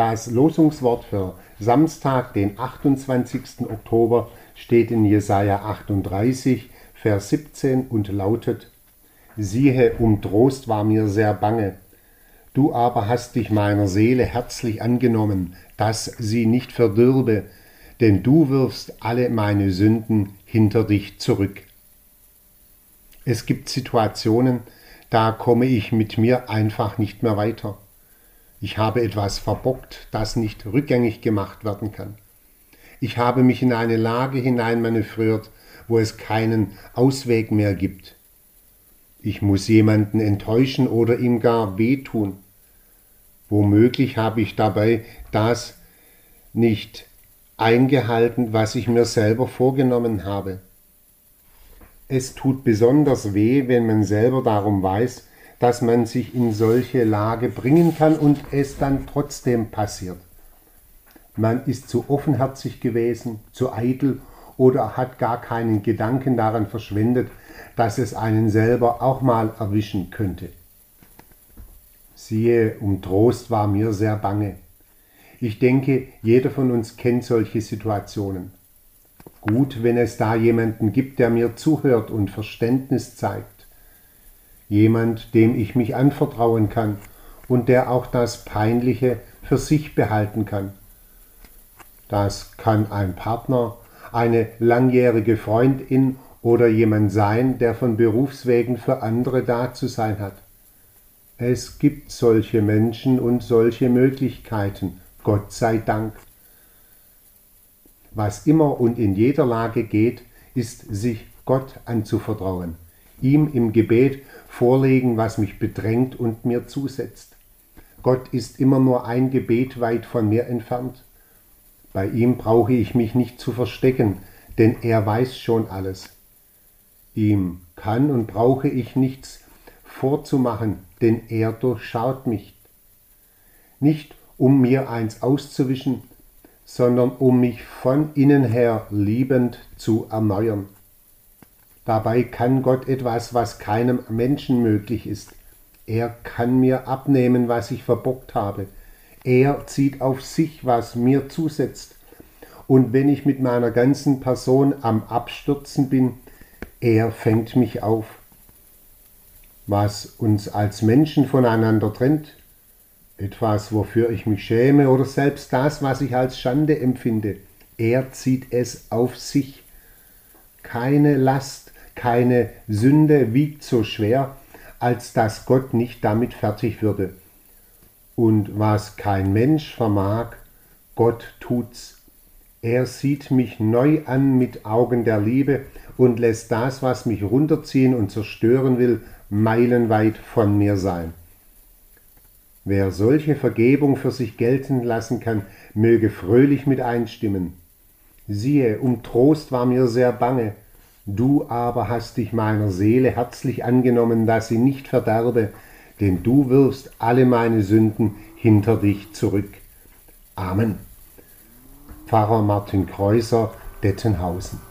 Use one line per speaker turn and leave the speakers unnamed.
Das Losungswort für Samstag, den 28. Oktober, steht in Jesaja 38, Vers 17 und lautet: Siehe, um Trost war mir sehr bange. Du aber hast dich meiner Seele herzlich angenommen, dass sie nicht verdürbe, denn du wirfst alle meine Sünden hinter dich zurück. Es gibt Situationen, da komme ich mit mir einfach nicht mehr weiter. Ich habe etwas verbockt, das nicht rückgängig gemacht werden kann. Ich habe mich in eine Lage hineinmanövriert, wo es keinen Ausweg mehr gibt. Ich muss jemanden enttäuschen oder ihm gar wehtun. Womöglich habe ich dabei das nicht eingehalten, was ich mir selber vorgenommen habe. Es tut besonders weh, wenn man selber darum weiß, dass man sich in solche Lage bringen kann und es dann trotzdem passiert. Man ist zu offenherzig gewesen, zu eitel oder hat gar keinen Gedanken daran verschwendet, dass es einen selber auch mal erwischen könnte. Siehe, um Trost war mir sehr bange. Ich denke, jeder von uns kennt solche Situationen. Gut, wenn es da jemanden gibt, der mir zuhört und Verständnis zeigt jemand, dem ich mich anvertrauen kann und der auch das Peinliche für sich behalten kann. Das kann ein Partner, eine langjährige Freundin oder jemand sein, der von Berufswegen für andere da zu sein hat. Es gibt solche Menschen und solche Möglichkeiten, Gott sei Dank. Was immer und in jeder Lage geht, ist sich Gott anzuvertrauen, ihm im Gebet vorlegen, was mich bedrängt und mir zusetzt. Gott ist immer nur ein Gebet weit von mir entfernt. Bei ihm brauche ich mich nicht zu verstecken, denn er weiß schon alles. Ihm kann und brauche ich nichts vorzumachen, denn er durchschaut mich. Nicht um mir eins auszuwischen, sondern um mich von innen her liebend zu erneuern. Dabei kann Gott etwas, was keinem Menschen möglich ist. Er kann mir abnehmen, was ich verbockt habe. Er zieht auf sich, was mir zusetzt. Und wenn ich mit meiner ganzen Person am Abstürzen bin, er fängt mich auf. Was uns als Menschen voneinander trennt, etwas, wofür ich mich schäme oder selbst das, was ich als Schande empfinde, er zieht es auf sich. Keine Last, keine Sünde wiegt so schwer, als dass Gott nicht damit fertig würde. Und was kein Mensch vermag, Gott tut's. Er sieht mich neu an mit Augen der Liebe und lässt das, was mich runterziehen und zerstören will, meilenweit von mir sein. Wer solche Vergebung für sich gelten lassen kann, möge fröhlich mit einstimmen. Siehe, um Trost war mir sehr bange, Du aber hast dich meiner Seele herzlich angenommen, dass sie nicht verderbe, denn du wirfst alle meine Sünden hinter dich zurück. Amen. Pfarrer Martin Kreuser, Dettenhausen